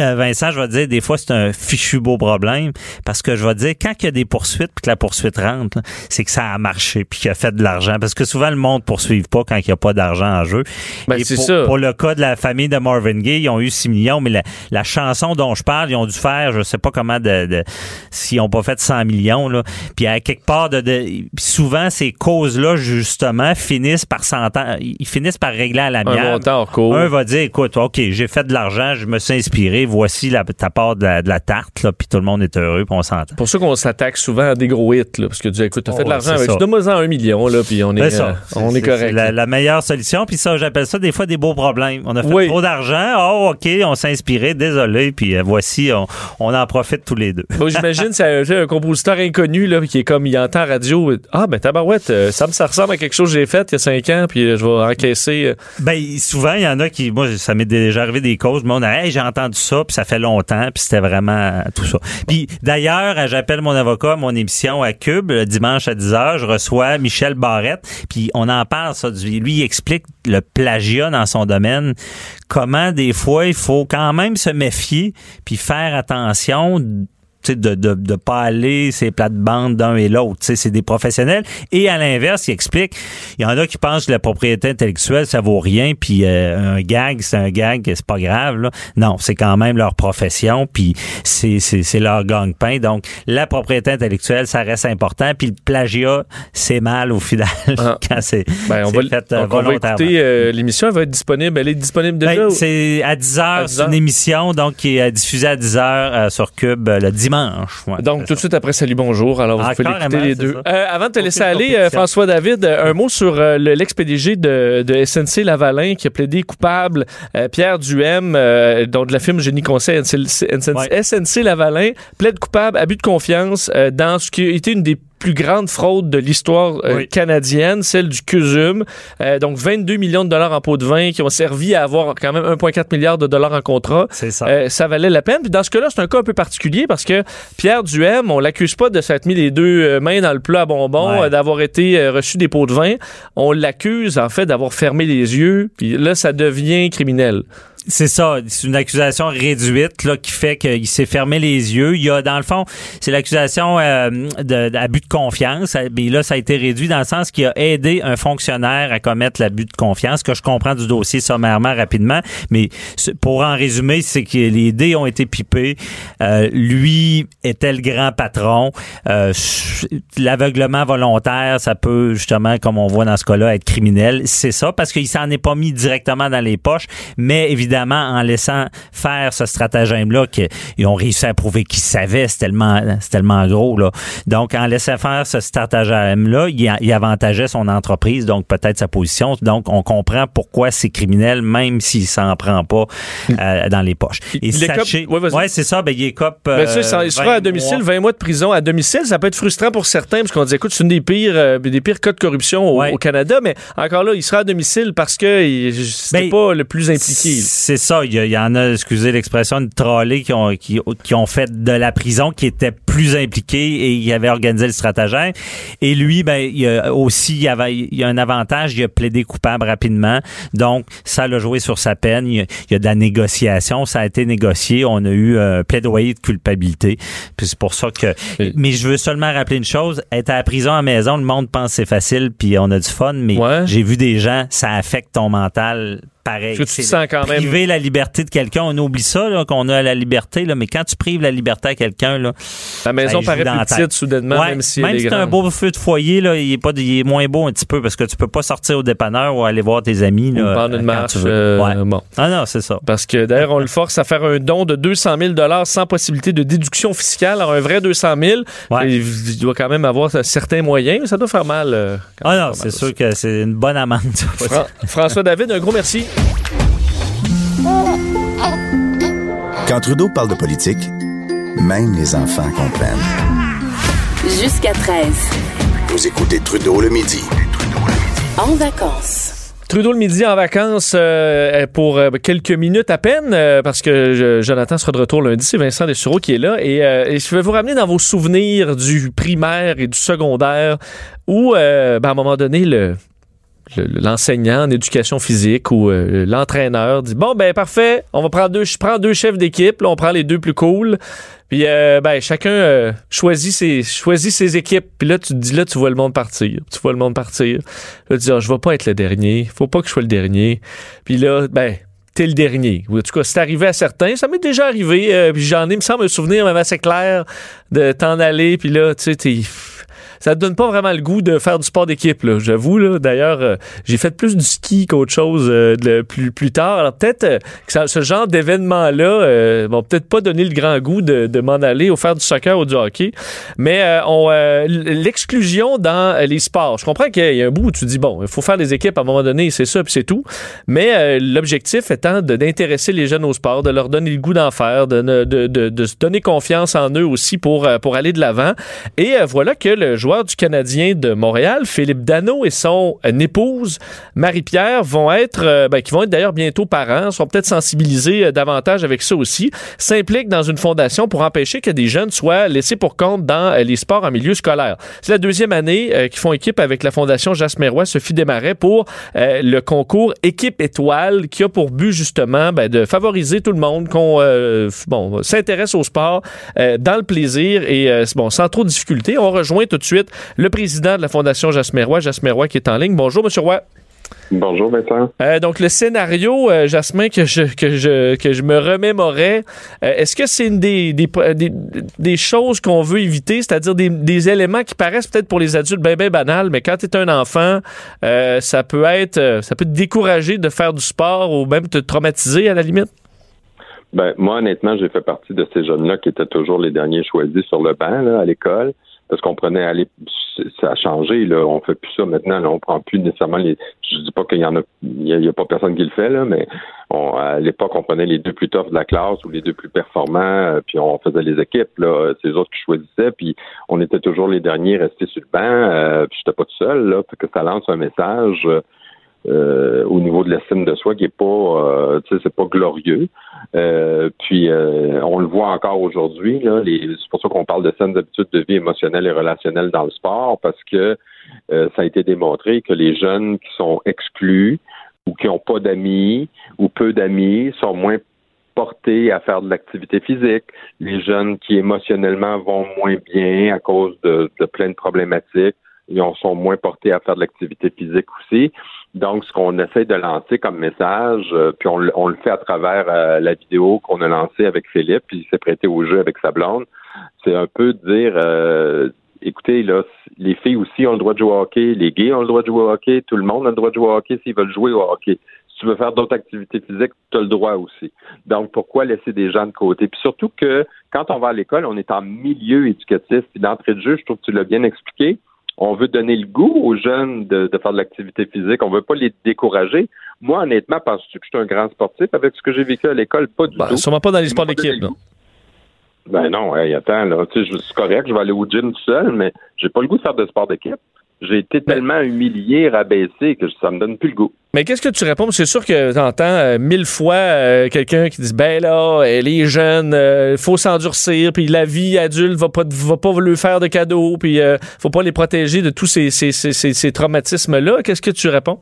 euh, Vincent, je vais te dire, des fois, c'est un fichu beau problème parce que je vais te dire, quand il y a des poursuites puis que la poursuite rentre, c'est que ça a marché puis qu'il a fait de l'argent. Parce que souvent, le monde ne poursuit pas quand il n'y a pas d'argent en jeu. Ben, Et c'est pour, ça. pour le cas de la famille de Marvin Gaye, ils ont eu 6 millions, mais la, la chanson dont je parle, ils ont dû faire, je sais pas comment, de, de s'ils n'ont pas fait 100 millions. Là. Puis à quelque part, de, de- souvent, ces causes-là, justement, finissent par s'entendre, ils finissent par régler à Un l'amiable. montant cours. Un va dire, écoute, OK, j'ai fait de l'argent, je me suis inspiré, voici la, ta part de la, de la tarte, là, puis tout le monde est heureux, puis on s'entend. C'est pour ça qu'on s'attaque souvent à des gros hits, là, parce que tu dis, écoute, t'as Oh, fait de ouais, l'argent avec ça. Donne-moi en un million, là, puis on est, euh, on est correct. C'est la, la meilleure solution. Puis ça, j'appelle ça des fois des beaux problèmes. On a fait Oui. trop d'argent. Oh, OK, on s'est inspiré. Désolé. Puis euh, voici, on, on en profite tous les deux. Bon, j'imagine, c'est un, compositeur inconnu, là, qui est comme, il entend radio, ah, ben, tabarouette, euh, ça me, ça ressemble à quelque chose que j'ai fait il y a cinq ans, puis je vais encaisser. Ben, souvent, il y en a qui, moi, ça m'est déjà arrivé des causes, mais on a, hey, j'ai entendu ça, puis ça fait longtemps, puis c'était vraiment tout ça. Puis d'ailleurs, j'appelle mon avocat mon émission à Cube, le dimanche à 10h, je reçois Michel Barrette, puis on en parle, ça, lui, il explique le plagiat dans son domaine, comment des fois, il faut quand même se méfier, puis faire attention de, de, de pas aller ces plates-bandes d'un et l'autre. Tu sais, C'est des professionnels. Et à l'inverse, il explique, il y en a qui pensent que la propriété intellectuelle, ça vaut rien, puis euh, un gag, c'est un gag, c'est pas grave. Là. Non, c'est quand même leur profession, puis c'est, leur gagne-pain. Donc, la propriété intellectuelle, ça reste important, puis le plagiat, c'est mal au final Ah. quand c'est, Ben, on c'est va, fait euh, on va volontairement. euh, l'émission. Elle va être disponible. Elle est disponible déjà. Ben, ou- c'est à 10 À heures, 10 c'est une émission donc qui est diffusée à 10 heures euh, sur Cube euh, le dimanche. Ouais, donc, tout de suite après Salut Bonjour. Alors, vous Ah, pouvez l'écouter carrément, les deux. Euh, avant de te laisser aller, euh, François David, euh, un mot sur euh, le- l'ex-PDG de, de SNC Lavalin qui a plaidé coupable. Euh, Pierre Duhem, euh, dont de la firme Génie Conseil SNC, Ouais. SNC Lavalin, plaide coupable, abus de confiance euh, dans ce qui a été une des plus grandes fraudes de l'histoire euh, Oui. canadienne, celle du CUSUM. Euh, donc 22 millions de dollars en pots de vin qui ont servi à avoir quand même 1,4 milliard de dollars en contrat. C'est ça. Euh, ça valait la peine. Puis dans ce cas-là, c'est un cas un peu particulier parce que Pierre Duhem, on l'accuse pas de s'être mis les deux mains dans le plat à bonbons, Ouais. d'avoir été reçu des pots de vin. On l'accuse en fait d'avoir fermé les yeux. Puis là, ça devient criminel. C'est ça, c'est une accusation réduite là qui fait qu'il s'est fermé les yeux. Il y a dans le fond, c'est l'accusation euh, d'abus de confiance, mais là ça a été réduit dans le sens qu'il a aidé un fonctionnaire à commettre l'abus de confiance. Ce que je comprends du dossier sommairement rapidement, mais pour en résumer, c'est que les dés ont été pipés. Euh, lui était le grand patron. Euh, L'aveuglement volontaire, ça peut justement, comme on voit dans ce cas-là, être criminel. C'est ça parce qu'il s'en est pas mis directement dans les poches, mais évidemment en laissant faire ce stratagème-là, qu'ils ont réussi à prouver qu'ils savaient, c'est tellement, c'est tellement gros là. Donc en laissant faire ce stratagème-là, il, avantageait son entreprise, donc peut-être sa position. Donc on comprend pourquoi c'est criminel, même s'il s'en prend pas euh, dans les poches. Et sachez, ouais, c'est ça, ben il écope. Ben, ça, euh, ça, il sera 20 à domicile, mois. 20 mois de prison à domicile. Ça peut être frustrant pour certains parce qu'on dit, écoute, c'est une des pires, euh, des pires cas de corruption au, Ouais. au Canada, mais encore là, il sera à domicile parce que c'était Ben, pas le plus impliqué. C'est ça. Il y, en a, excusez l'expression, de trollés qui ont, qui, qui ont fait de la prison, qui étaient plus impliqués et il avait organisé le stratagème. Et lui, ben, il y a aussi, il y avait, il y a un avantage, il a plaidé coupable rapidement. Donc, ça l'a joué sur sa peine. Il y, a, il y a de la négociation. Ça a été négocié. On a eu un plaidoyer de culpabilité. Puis c'est pour ça que, Et- mais je veux seulement rappeler une chose. Être à la prison à la maison, le monde pense que c'est facile puis on a du fun, mais Ouais. j'ai vu des gens, ça affecte ton mental pareil. Que tu te C'est sens quand même- Priver la liberté de quelqu'un, on oublie ça, qu'on a la liberté, là, mais quand tu prives la liberté à quelqu'un, là. La maison y joue paraît plus petite soudainement, Ouais, même si elle est c'est un beau feu de foyer, là, il est pas, il est moins beau un petit peu parce que tu peux pas sortir au dépanneur ou aller voir tes amis, Ou prendre une quand marche. tu veux. euh, Ouais. bon. Ah non, c'est ça. Parce que d'ailleurs, on le force à faire un don de 200 000 sans possibilité de déduction fiscale. Alors, un vrai 200 000, Ouais. il doit quand même avoir certains moyens, mais ça doit faire mal. euh, Ah même non, c'est sûr que c'est une bonne amende. Fran- François David, un gros merci. Quand Trudeau parle de politique, même les enfants comprennent. Jusqu'à 13. Vous écoutez Trudeau le midi. En vacances. Trudeau le midi en vacances euh, pour euh, quelques minutes à peine, euh, parce que je- Jonathan sera de retour lundi. C'est Vincent Dessureau qui est là. Et, euh, et je vais vous ramener dans vos souvenirs du primaire et du secondaire où, euh, ben, à un moment donné, le le- l'enseignant en éducation physique ou euh, l'entraîneur dit bon ben parfait on va prendre deux je prends deux chefs d'équipe on prend les deux plus cool puis euh, ben chacun euh, choisit ses choisit ses équipes puis là tu te dis là tu vois le monde partir tu vois le monde partir là tu dis ah, je vais pas être le dernier faut pas que je sois le dernier puis là ben t'es le dernier. En tout cas, c'est arrivé à certains. Ça m'est déjà arrivé. puis j'en ai, me semble, un souvenir même assez clair de t'en aller. Puis là, tu sais, t'es... ça donne pas vraiment le goût de faire du sport d'équipe. là. J'avoue, là. D'ailleurs, euh, j'ai fait plus du ski qu'autre chose euh, plus, plus tard. Alors peut-être euh, que ça- ce genre d'événements-là euh, vont peut-être pas donner le grand goût de, de m'en aller ou faire du soccer ou du hockey. Mais on, l'exclusion dans les sports. Je comprends qu'il y a un bout où tu dis, bon, il faut faire des équipes à un moment donné, c'est ça, puis c'est tout. Mais l'objectif étant d'intéresser les jeunes au sport, de leur donner le goût d'en faire, de, de, de, de se donner confiance en eux aussi pour, pour aller de l'avant. Et voilà que le joueur du Canadien de Montréal, Philippe Dano, et son euh, épouse, Marie-Pierre, vont être, euh, ben, qui vont être d'ailleurs bientôt parents, sont peut-être sensibilisés euh, davantage avec ça aussi, s'impliquent dans une fondation pour empêcher que des jeunes soient laissés pour compte dans les sports en milieu scolaire. C'est la deuxième année qu'ils font équipe avec la fondation Jasmerois Sophie Desmarais pour le concours Équipe Étoile qui a pour but justement ben, de favoriser tout le monde qu'on euh, bon, s'intéresse au sport euh, dans le plaisir et euh, bon, sans trop de difficultés. On rejoint tout de suite le président de la fondation Jasmerois, Jasmerois qui est en ligne. Bonjour Monsieur Roy. Bonjour Vincent. Euh, donc le scénario, euh, Jasmin, que je, que je, que je me remémorais, euh, est-ce que c'est une des, des, des, des choses qu'on veut éviter, c'est-à-dire des, des éléments qui paraissent peut-être pour les adultes bien, bien banals, mais quand tu es un enfant, ça peut être, ça peut te décourager de faire du sport ou même te traumatiser à la limite? Ben, moi, honnêtement, j'ai fait partie de ces jeunes-là qui étaient toujours les derniers choisis sur le banc là, à l'école. Parce qu'on prenait aller ça a changé, là. On fait plus ça maintenant, là. On prend plus nécessairement les. Je dis pas qu'il y en a pas personne qui le fait, là, mais on, à l'époque, on prenait les deux plus toughs de la classe ou les deux plus performants, euh, puis on faisait les équipes, là. C'est les autres qui choisissaient, puis on était toujours les derniers restés sur le banc, euh, puis j'étais pas tout seul, là. Que ça lance un message. Euh, au niveau de l'estime de soi qui est pas euh, c'est pas glorieux euh, puis euh, on le voit encore aujourd'hui là c'est pour ça qu'on parle de saines habitudes de vie émotionnelles et relationnelles dans le sport parce que euh, ça a été démontré que les jeunes qui sont exclus ou qui n'ont pas d'amis ou peu d'amis sont moins portés à faire de l'activité physique, les jeunes qui émotionnellement vont moins bien à cause de, de plein de problématiques, ils en sont moins portés à faire de l'activité physique aussi. Donc, ce qu'on essaie de lancer comme message, euh, puis on, on, le fait à travers euh, la vidéo qu'on a lancée avec Philippe, puis il s'est prêté au jeu avec sa blonde, c'est un peu de dire, euh, écoutez, là, les filles aussi ont le droit de jouer au hockey, les gays ont le droit de jouer au hockey, tout le monde a le droit de jouer au hockey s'ils veulent jouer au hockey. Si tu veux faire d'autres activités physiques, tu as le droit aussi. Donc, pourquoi laisser des gens de côté? Puis surtout que quand on va à l'école, on est en milieu éducatif, puis d'entrée de jeu, je trouve que tu l'as bien expliqué, on veut donner le goût aux jeunes de, de faire de l'activité physique. On veut pas les décourager. Moi, honnêtement, penses-tu que je suis un grand sportif avec ce que j'ai vécu à l'école? Pas du Ben, tout. sûrement pas dans les sports d'équipe. Ben non, hey, attends, là, tu sais, je suis correct, je vais aller au gym tout seul, mais j'ai pas le goût de faire de sport d'équipe. J'ai été tellement humilié, rabaissé que ça me donne plus le goût. Mais qu'est-ce que tu réponds? C'est sûr que tu entends mille fois euh, quelqu'un qui dit Ben là, euh, les jeunes, il faut s'endurcir, puis la vie adulte va pas, va pas leur faire de cadeaux, puis euh, faut pas les protéger de tous ces, ces, ces, ces traumatismes-là. Qu'est-ce que tu réponds?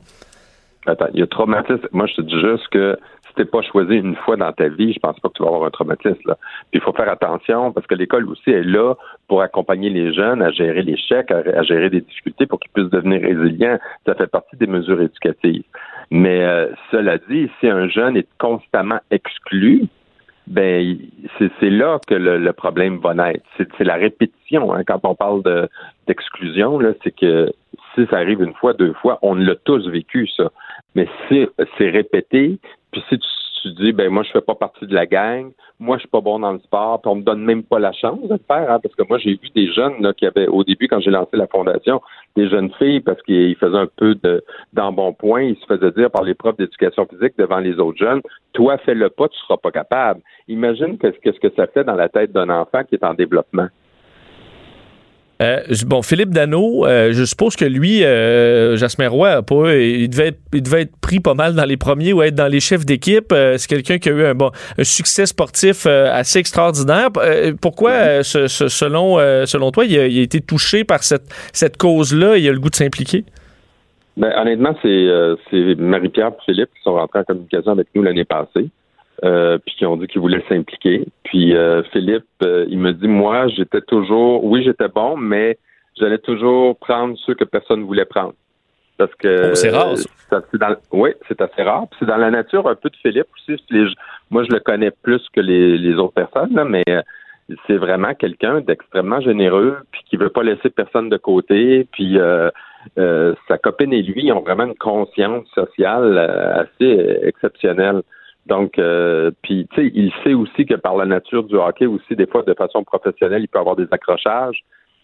Attends, il y a traumatisme. Moi, je te dis juste que si t'es pas choisi une fois dans ta vie, je pense pas que tu vas avoir un traumatisme. Puis il faut faire attention parce que l'école aussi est là pour accompagner les jeunes à gérer l'échec, à, à gérer des difficultés pour qu'ils puissent devenir résilients. Ça fait partie des mesures éducatives. Mais euh, cela dit, si un jeune est constamment exclu, ben c'est là que le, problème va naître. C'est la répétition. Hein, quand on parle de d'exclusion, c'est que si ça arrive une fois, deux fois, on l'a tous vécu ça. Mais si c'est répété, puis si tu, tu, dis ben moi je fais pas partie de la gang, moi je suis pas bon dans le sport, puis on me donne même pas la chance de le faire, hein, parce que moi j'ai vu des jeunes là, qui avaient au début quand j'ai lancé la fondation, des jeunes filles parce qu'ils faisaient un peu de d'embonpoint, ils se faisaient dire par les profs d'éducation physique devant les autres jeunes, toi fais-le pas, tu seras pas capable. Imagine qu'est-ce que ça fait dans la tête d'un enfant qui est en développement. Euh, bon, Philippe Dano, euh, je suppose que lui, euh, Jasmin Roy, pas, il, devait être, il devait être pris pas mal dans les premiers ou être dans les chefs d'équipe. C'est quelqu'un qui a eu un, bon, un succès sportif assez extraordinaire. pourquoi, ce, ce, selon, selon toi, il a, il a, été touché par cette, cette cause-là? Et il a le goût de s'impliquer? Ben, honnêtement, c'est Marie-Pierre et Philippe qui sont rentrés en communication avec nous l'année passée. Euh, puis qui ont dit qu'ils voulaient s'impliquer. Puis euh, Philippe, euh, il me dit, moi, j'étais toujours, oui, j'étais bon, mais j'allais toujours prendre ceux que personne ne voulait prendre. Parce que oh, c'est rare. Ça. Dans, oui, c'est assez rare. C'est dans la nature un peu de Philippe aussi. Les, moi, je le connais plus que les, les autres personnes, là, mais c'est vraiment quelqu'un d'extrêmement généreux, puis qui veut pas laisser personne de côté, puis euh, euh, sa copine et lui ont vraiment une conscience sociale euh, assez exceptionnelle. Donc, euh, puis tu sais, il sait aussi que par la nature du hockey aussi, des fois de façon professionnelle, il peut avoir des accrochages.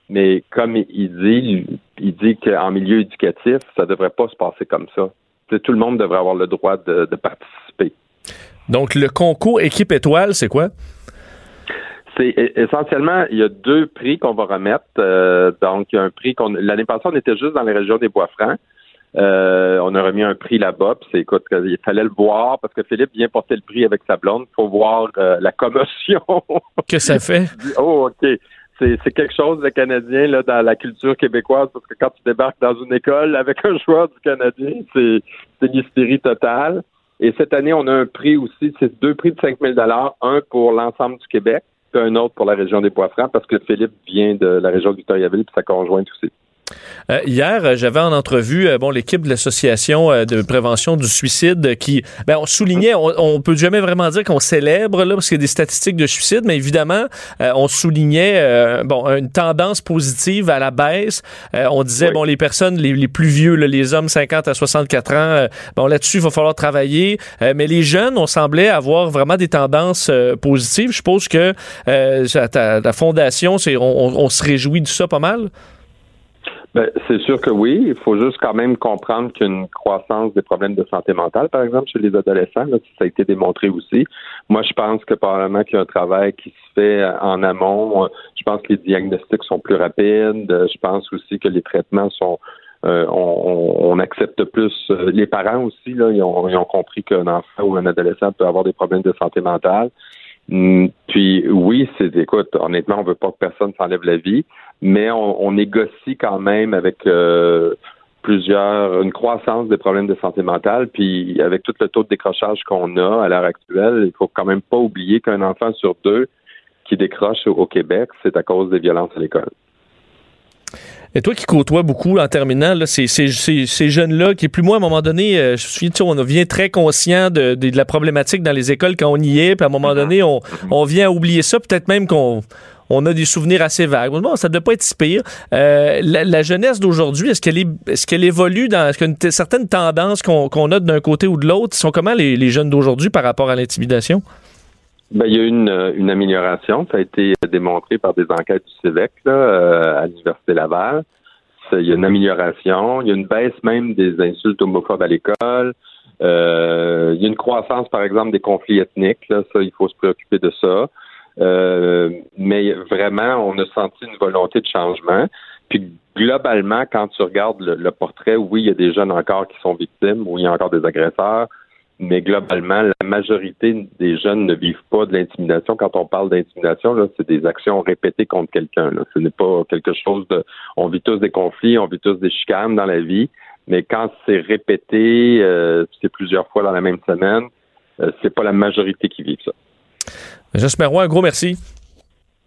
Mais comme il dit, il dit qu'en milieu éducatif, ça devrait pas se passer comme ça. T'sais, tout le monde devrait avoir le droit de, de participer. Donc, le concours équipe étoile, c'est quoi? C'est essentiellement, il y a deux prix qu'on va remettre. Euh, donc, il y a un prix qu'on l'année passée, on était juste dans les régions des Bois-Francs. Euh, on a remis un prix là-bas. Puis c'est écoute, il fallait le voir parce que Philippe vient porter le prix avec sa blonde. Il faut voir euh, la commotion. que ça fait? oh, OK. C'est quelque chose de canadien là, dans la culture québécoise parce que quand tu débarques dans une école avec un joueur du Canadien, c'est une hystérie totale. Et cette année, on a un prix aussi, c'est deux prix de 5 000 un pour l'ensemble du Québec, puis un autre pour la région des Bois-Francs, parce que Philippe vient de la région de Victoriaville, puis sa conjointe aussi. Euh, hier, euh, j'avais en entrevue euh, bon l'équipe de l'association euh, de prévention du suicide qui, ben, on soulignait, on, on peut jamais vraiment dire qu'on célèbre là parce qu'il y a des statistiques de suicide, mais évidemment, on soulignait bon une tendance positive à la baisse. on disait Oui. bon les personnes les, les plus vieux, là, les hommes 50 à 64 ans, bon là-dessus il va falloir travailler, mais les jeunes, on semblait avoir vraiment des tendances positives. Je suppose que ta, la fondation, c'est on, on, on se réjouit de ça pas mal? Ben, c'est sûr que oui. Il faut juste quand même comprendre qu'il y a une croissance des problèmes de santé mentale, par exemple, chez les adolescents. Là, ça a été démontré aussi. Moi, je pense que probablement qu'il y a un travail qui se fait en amont. Je pense que les diagnostics sont plus rapides. Je pense aussi que les traitements sont euh, on, on, accepte plus. Les parents aussi, là, ils ont, ils ont compris qu'un enfant ou un adolescent peut avoir des problèmes de santé mentale. Puis oui, c'est écoute, honnêtement, on veut pas que personne s'enlève la vie, mais on, négocie quand même avec euh, plusieurs une croissance des problèmes de santé mentale, puis avec tout le taux de décrochage qu'on a à l'heure actuelle, il faut quand même pas oublier qu'un enfant sur deux qui décroche au Québec, c'est à cause des violences à l'école. Et toi qui côtoies beaucoup en terminant, ces, jeunes-là, qui plus moi, à un moment donné, euh, je me souviens, on devient très conscient de, la problématique dans les écoles quand on y est, puis à un moment donné, on, vient oublier ça, peut-être même qu'on on a des souvenirs assez vagues. Bon, ça ne doit pas être si pire. Euh, la, jeunesse d'aujourd'hui, est-ce qu'elle est, est-ce évolue dans, a une certaine tendance qu'on, a d'un côté ou de l'autre? Sont comment les jeunes d'aujourd'hui par rapport à l'intimidation? Ben, il y a une, une amélioration. Ça a été démontré par des enquêtes du CIVEC là, euh, à l'Université Laval. Il y a une amélioration. Il y a une baisse même des insultes homophobes à l'école. Euh, il y a une croissance, par exemple, des conflits ethniques. Là. Ça, il faut se préoccuper de ça. Euh, mais vraiment, on a senti une volonté de changement. Puis globalement, quand tu regardes le, le portrait, oui, il y a des jeunes encore qui sont victimes, oui, il y a encore des agresseurs, mais globalement, la majorité des jeunes ne vivent pas de l'intimidation. Quand on parle d'intimidation, là, c'est des actions répétées contre quelqu'un. Là. Ce n'est pas quelque chose de. On vit tous des conflits, on vit tous des chicanes dans la vie, mais quand c'est répété, euh, c'est plusieurs fois dans la même semaine, euh, c'est pas la majorité qui vit ça. Jasmer Roy, un gros merci.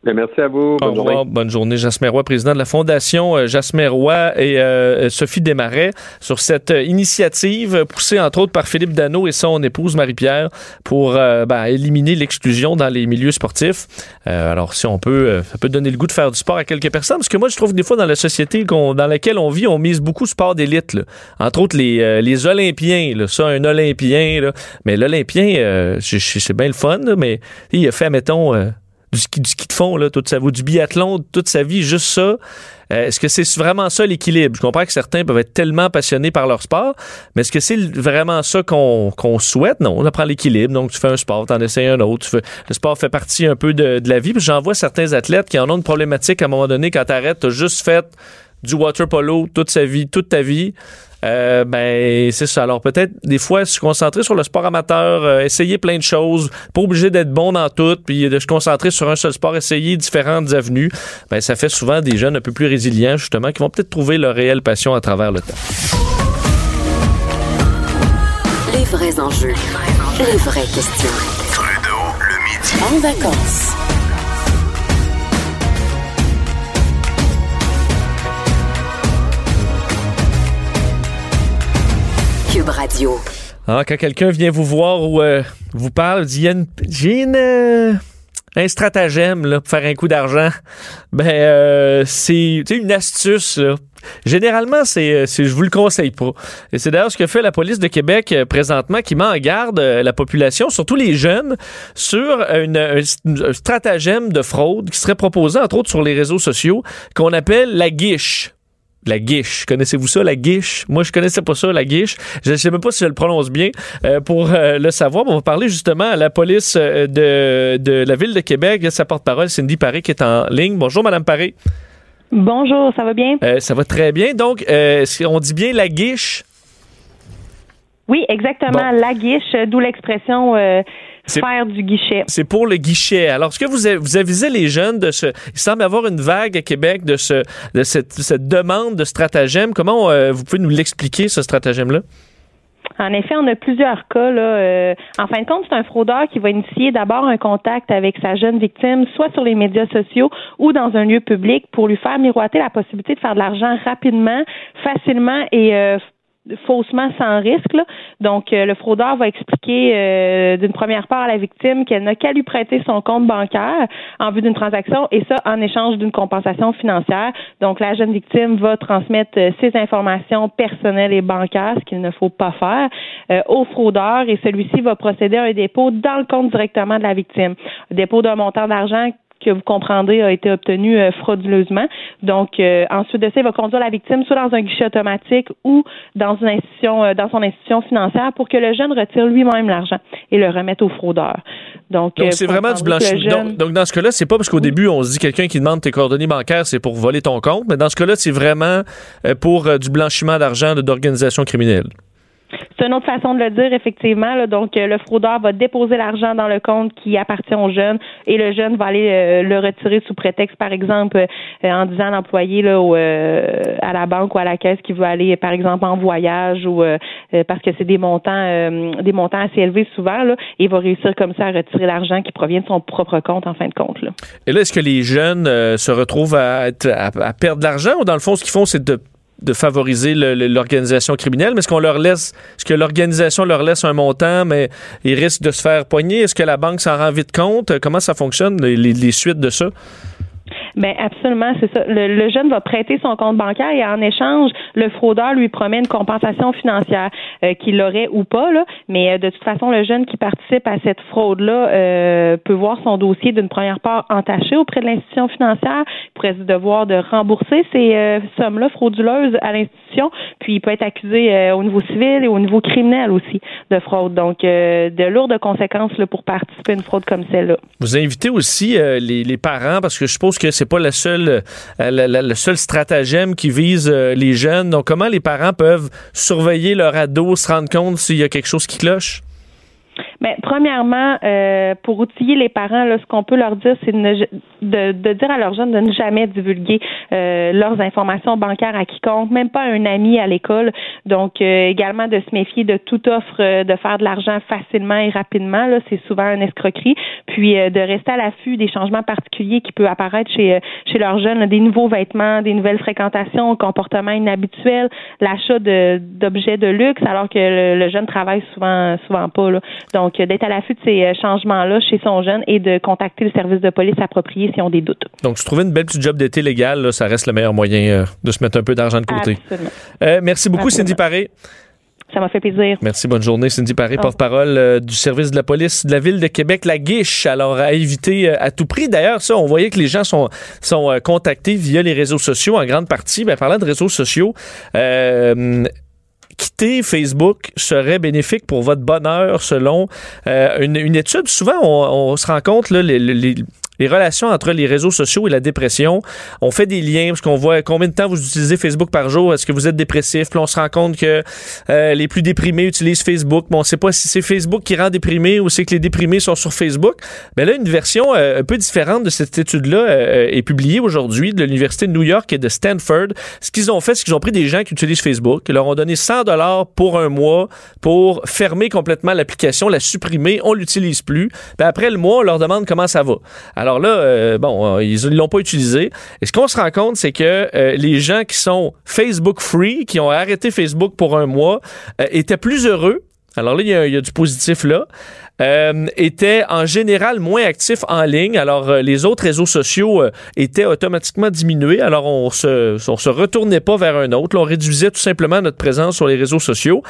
Bien, merci à vous. Bonne journée. Bonne journée. Jasmer Roy, président de la Fondation euh, Jasmer Roy et euh, Sophie Desmarais sur cette euh, initiative poussée entre autres par Philippe Dano et son épouse Marie-Pierre pour euh, ben, éliminer l'exclusion dans les milieux sportifs. Euh, alors, si on peut, ça peut donner le goût de faire du sport à quelques personnes, parce que moi, je trouve que des fois dans la société dans laquelle on vit, on mise beaucoup sport d'élite. Entre autres, les, les Olympiens. Là. Ça, un Olympien. Là. Mais l'Olympien, c'est bien le fun, là, mais il a fait, mettons du ski, du ski de fond, là, toute sa vie, du biathlon, toute sa vie, juste ça. Euh, est-ce que c'est vraiment ça l'équilibre? Je comprends que certains peuvent être tellement passionnés par leur sport, mais est-ce que c'est vraiment ça qu'on qu'on souhaite? Non, on apprend l'équilibre. Donc, tu fais un sport, tu en essayes un autre. Le sport fait partie un peu de, de la vie. J'en vois certains athlètes qui en ont une problématique à un moment donné quand tu arrêtes, tu as juste fait du water polo toute sa vie, toute ta vie. Euh, ben c'est ça. Alors peut-être des fois se concentrer sur le sport amateur, euh, essayer plein de choses, pas obligé d'être bon dans tout, puis de se concentrer sur un seul sport, essayer différentes avenues. Ben ça fait souvent des jeunes un peu plus résilients justement qui vont peut-être trouver leur réelle passion à travers le temps. Les vrais enjeux, les vraies questions. Trudeau le midi. En vacances. Radio. Ah, quand quelqu'un vient vous voir ou euh, vous parle, dit j'ai une, euh, un stratagème là, pour faire un coup d'argent, ben euh, c'est une astuce. Là. Généralement, c'est, c'est je vous le conseille pas. Et c'est d'ailleurs ce que fait la police de Québec euh, présentement, qui met en garde euh, la population, surtout les jeunes, sur une, un, un stratagème de fraude qui serait proposé entre autres sur les réseaux sociaux, qu'on appelle la guiche. La guiche. Connaissez-vous ça, la guiche? Moi, je connaissais pas ça, la guiche. Je ne sais même pas si je le prononce bien. Euh, pour euh, le savoir, on va parler justement à la police euh, de, de la Ville de Québec. Sa porte-parole, Cindy Paré, qui est en ligne. Bonjour, Madame Paré. Bonjour, ça va bien? Euh, ça va très bien. Donc, on dit bien la guiche? Oui, exactement. Bon. La guiche, d'où l'expression faire du guichet. C'est pour le guichet. Alors, est-ce que vous, vous avisez les jeunes de ce... Il semble avoir une vague à Québec de, ce, de cette, cette demande de stratagème. Comment euh, vous pouvez nous l'expliquer, ce stratagème-là? En effet, on a plusieurs cas. Là. Euh, en fin de compte, c'est un fraudeur qui va initier d'abord un contact avec sa jeune victime, soit sur les médias sociaux ou dans un lieu public, pour lui faire miroiter la possibilité de faire de l'argent rapidement, facilement et euh, faussement sans risque. Donc, euh, le fraudeur va expliquer euh, d'une première part à la victime qu'elle n'a qu'à lui prêter son compte bancaire en vue d'une transaction et ça en échange d'une compensation financière. Donc, la jeune victime va transmettre euh, ses informations personnelles et bancaires, ce qu'il ne faut pas faire, au fraudeur et celui-ci va procéder à un dépôt dans le compte directement de la victime. Un dépôt d'un montant d'argent que vous comprendrez a été obtenu euh, frauduleusement. Donc, euh, ensuite de ça, il va conduire la victime soit dans un guichet automatique ou dans une institution, euh, dans son institution financière pour que le jeune retire lui-même l'argent et le remette au fraudeur. Donc, donc c'est vraiment du blanchiment. Jeune... Donc, donc, dans ce cas-là, c'est pas parce qu'au oui. début, on se dit quelqu'un qui demande tes coordonnées bancaires, c'est pour voler ton compte, mais dans ce cas-là, c'est vraiment pour du blanchiment d'argent d'organisation criminelle. C'est une autre façon de le dire, effectivement. Donc, euh, le fraudeur va déposer l'argent dans le compte qui appartient au jeune et le jeune va aller euh, le retirer sous prétexte, par exemple, euh, en disant à l'employé là, à la banque ou à la caisse qu'il veut aller, par exemple, en voyage ou parce que c'est des montants des montants assez élevés souvent. Et il va réussir comme ça à retirer l'argent qui provient de son propre compte en fin de compte. Là. Et là, est-ce que les jeunes se retrouvent à, à perdre de l'argent ou dans le fond, ce qu'ils font, c'est de de favoriser l'organisation criminelle, mais est-ce qu'on leur laisse, est-ce que l'organisation leur laisse un montant, mais ils risquent de se faire poigner? Est-ce que la banque s'en rend vite compte? Comment ça fonctionne, les, les suites de ça? Ben absolument, c'est ça. Le, le, jeune va prêter son compte bancaire et en échange, le fraudeur lui promet une compensation financière euh, qu'il aurait ou pas là. Mais euh, de toute façon, le jeune qui participe à cette fraude là euh, peut voir son dossier d'une première part entaché auprès de l'institution financière. Il pourrait se devoir de rembourser ces euh, sommes là frauduleuses à l'institution. Puis il peut être accusé euh, au niveau civil et au niveau criminel aussi de fraude. Donc de lourdes conséquences là, pour participer à une fraude comme celle-là. Vous invitez aussi les, les parents parce que je suppose que c'est pas le seul, la, la, le seul stratagème qui vise euh, les jeunes. Donc, comment les parents peuvent surveiller leur ado, se rendre compte s'il y a quelque chose qui cloche? Mais premièrement, euh, pour outiller les parents, là, ce qu'on peut leur dire, c'est de, de, de, dire à leurs jeunes de ne jamais divulguer euh, leurs informations bancaires à quiconque, même pas à un ami à l'école. Donc, euh, également de se méfier de toute offre euh, de faire de l'argent facilement et rapidement. Là, c'est souvent une escroquerie. Puis euh, de rester à l'affût des changements particuliers qui peuvent apparaître chez chez leurs jeunes, là, des nouveaux vêtements, des nouvelles fréquentations, comportements inhabituels, l'achat d'objets de, de, luxe, alors que le, le, jeune travaille souvent souvent pas. Là. Donc donc, d'être à l'affût de ces changements-là chez son jeune et de contacter le service de police approprié s'ils ont des doutes. Donc, se trouver une belle petite job d'été légale, là, ça reste le meilleur moyen euh, de se mettre un peu d'argent de côté. Euh, merci beaucoup, Absolument. Cindy Paré. Ça m'a fait plaisir. Merci, bonne journée. Cindy Paré, oh. porte-parole euh, du service de la police de la ville de Québec, la guiche. Alors, à éviter euh, à tout prix. D'ailleurs, ça, on voyait que les gens sont, sont euh, contactés via les réseaux sociaux en grande partie. Ben, parlant de réseaux sociaux, quitter Facebook serait bénéfique pour votre bonheur selon euh, une, étude. Souvent, on, se rend compte, là, les, les relations entre les réseaux sociaux et la dépression. On fait des liens parce qu'on voit combien de temps vous utilisez Facebook par jour. Est-ce que vous êtes dépressif? Puis on se rend compte que euh, les plus déprimés utilisent Facebook. Mais on ne sait pas si c'est Facebook qui rend déprimé ou c'est que les déprimés sont sur Facebook. Mais là, une version euh, un peu différente de cette étude-là euh, est publiée aujourd'hui de l'Université de New York et de Stanford. Ce qu'ils ont fait, c'est qu'ils ont pris des gens qui utilisent Facebook, ils leur ont donné 100 dollars pour un mois pour fermer complètement l'application, la supprimer. On l'utilise plus. Puis après le mois, on leur demande comment ça va. Alors là, euh, bon, euh, ils l'ont pas utilisé. Et ce qu'on se rend compte, c'est que euh, les gens qui sont Facebook free, qui ont arrêté Facebook pour un mois, étaient plus heureux alors là, il y a, il y a du positif là, euh, étaient en général moins actifs en ligne. Alors, euh, les autres réseaux sociaux euh, étaient automatiquement diminués. Alors, on se, on se retournait pas vers un autre. Là, on réduisait tout simplement notre présence sur les réseaux sociaux.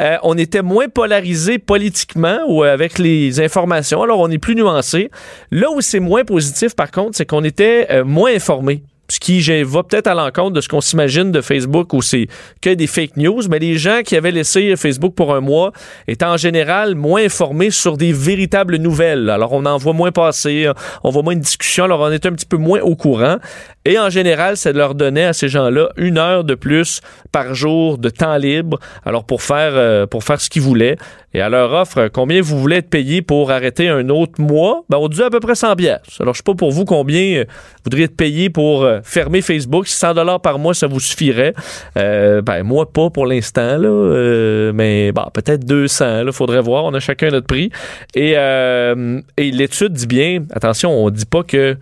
Euh, on était moins polarisé politiquement ou avec les informations. Alors, on est plus nuancé. Là où c'est moins positif, par contre, c'est qu'on était euh, moins informé ce qui va peut-être à l'encontre de ce qu'on s'imagine de Facebook où c'est que des fake news, mais les gens qui avaient laissé Facebook pour un mois étaient en général moins informés sur des véritables nouvelles. Alors on en voit moins passer, on voit moins de discussions, alors on est un petit peu moins au courant. Et en général, ça leur donnait à ces gens-là une heure de plus par jour de temps libre, alors pour faire euh, pour faire ce qu'ils voulaient. Et à leur offre, combien vous voulez être payé pour arrêter un autre mois? Ben, on dit à peu près 100 bières. Alors, je sais pas pour vous combien euh, vous voudriez être payé pour euh, fermer Facebook. Si 100 dollars par mois, ça vous suffirait. Euh, ben, moi, pas pour l'instant, là. Euh, mais, bon, peut-être 200, là. Faudrait voir. On a chacun notre prix. Et, euh, et l'étude dit bien, attention, on dit pas que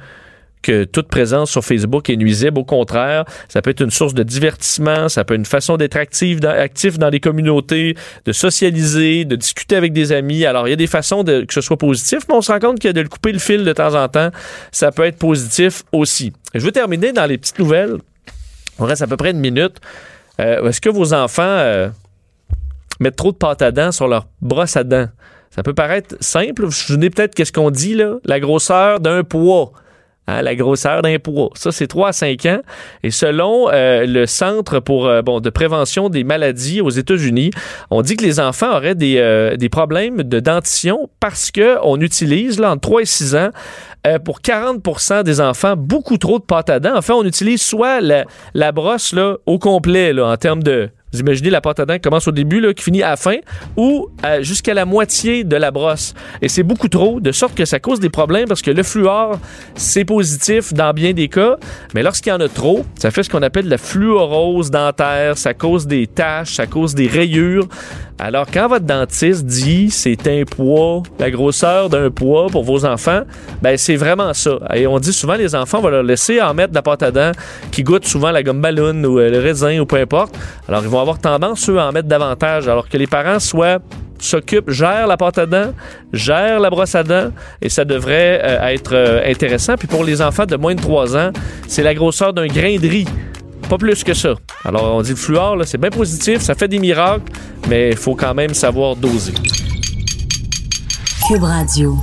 que toute présence sur Facebook est nuisible. Au contraire, ça peut être une source de divertissement, ça peut être une façon d'être actif dans, les communautés, de socialiser, de discuter avec des amis. Alors, il y a des façons que ce soit positif, mais on se rend compte que de le couper le fil de temps en temps, ça peut être positif aussi. Je veux terminer dans les petites nouvelles. On reste à peu près une minute. Euh, Est-ce que vos enfants euh, mettent trop de pâte à dents sur leur brosse à dents? Ça peut paraître simple. Vous vous souvenez peut-être qu'est-ce qu'on dit, là? La grosseur d'un poids. Hein, la grosseur d'un poids. Ça, c'est 3 à 5 ans. Et selon euh, le Centre pour euh, bon de prévention des maladies aux États-Unis, on dit que les enfants auraient des, euh, des problèmes de dentition parce que on utilise là, entre 3 et 6 ans euh, pour 40% des enfants beaucoup trop de pâte à dents. En fait, on utilise soit la, la brosse là, au complet là, en termes de vous imaginez la pâte à dents qui commence au début, là, qui finit à la fin, ou euh, jusqu'à la moitié de la brosse. Et c'est beaucoup trop, de sorte que ça cause des problèmes parce que le fluor, c'est positif dans bien des cas, mais lorsqu'il y en a trop, ça fait ce qu'on appelle la fluorose dentaire, ça cause des taches, ça cause des rayures. Alors, quand votre dentiste dit c'est un poids, la grosseur d'un poids pour vos enfants, ben c'est vraiment ça. Et on dit souvent les enfants, on leur laisser en mettre de la pâte à dents qui goûte souvent la gomme ballon ou euh, le raisin ou peu importe. Alors, ils vont avoir tendance, eux, à en mettre davantage, alors que les parents soient s'occupent, gèrent la pâte à dents, gèrent la brosse à dents, et ça devrait euh, être euh, intéressant. Puis pour les enfants de moins de 3 ans, c'est la grosseur d'un grain de riz. Pas plus que ça. Alors, on dit le fluor, c'est bien positif, ça fait des miracles, mais il faut quand même savoir doser. Cube Radio.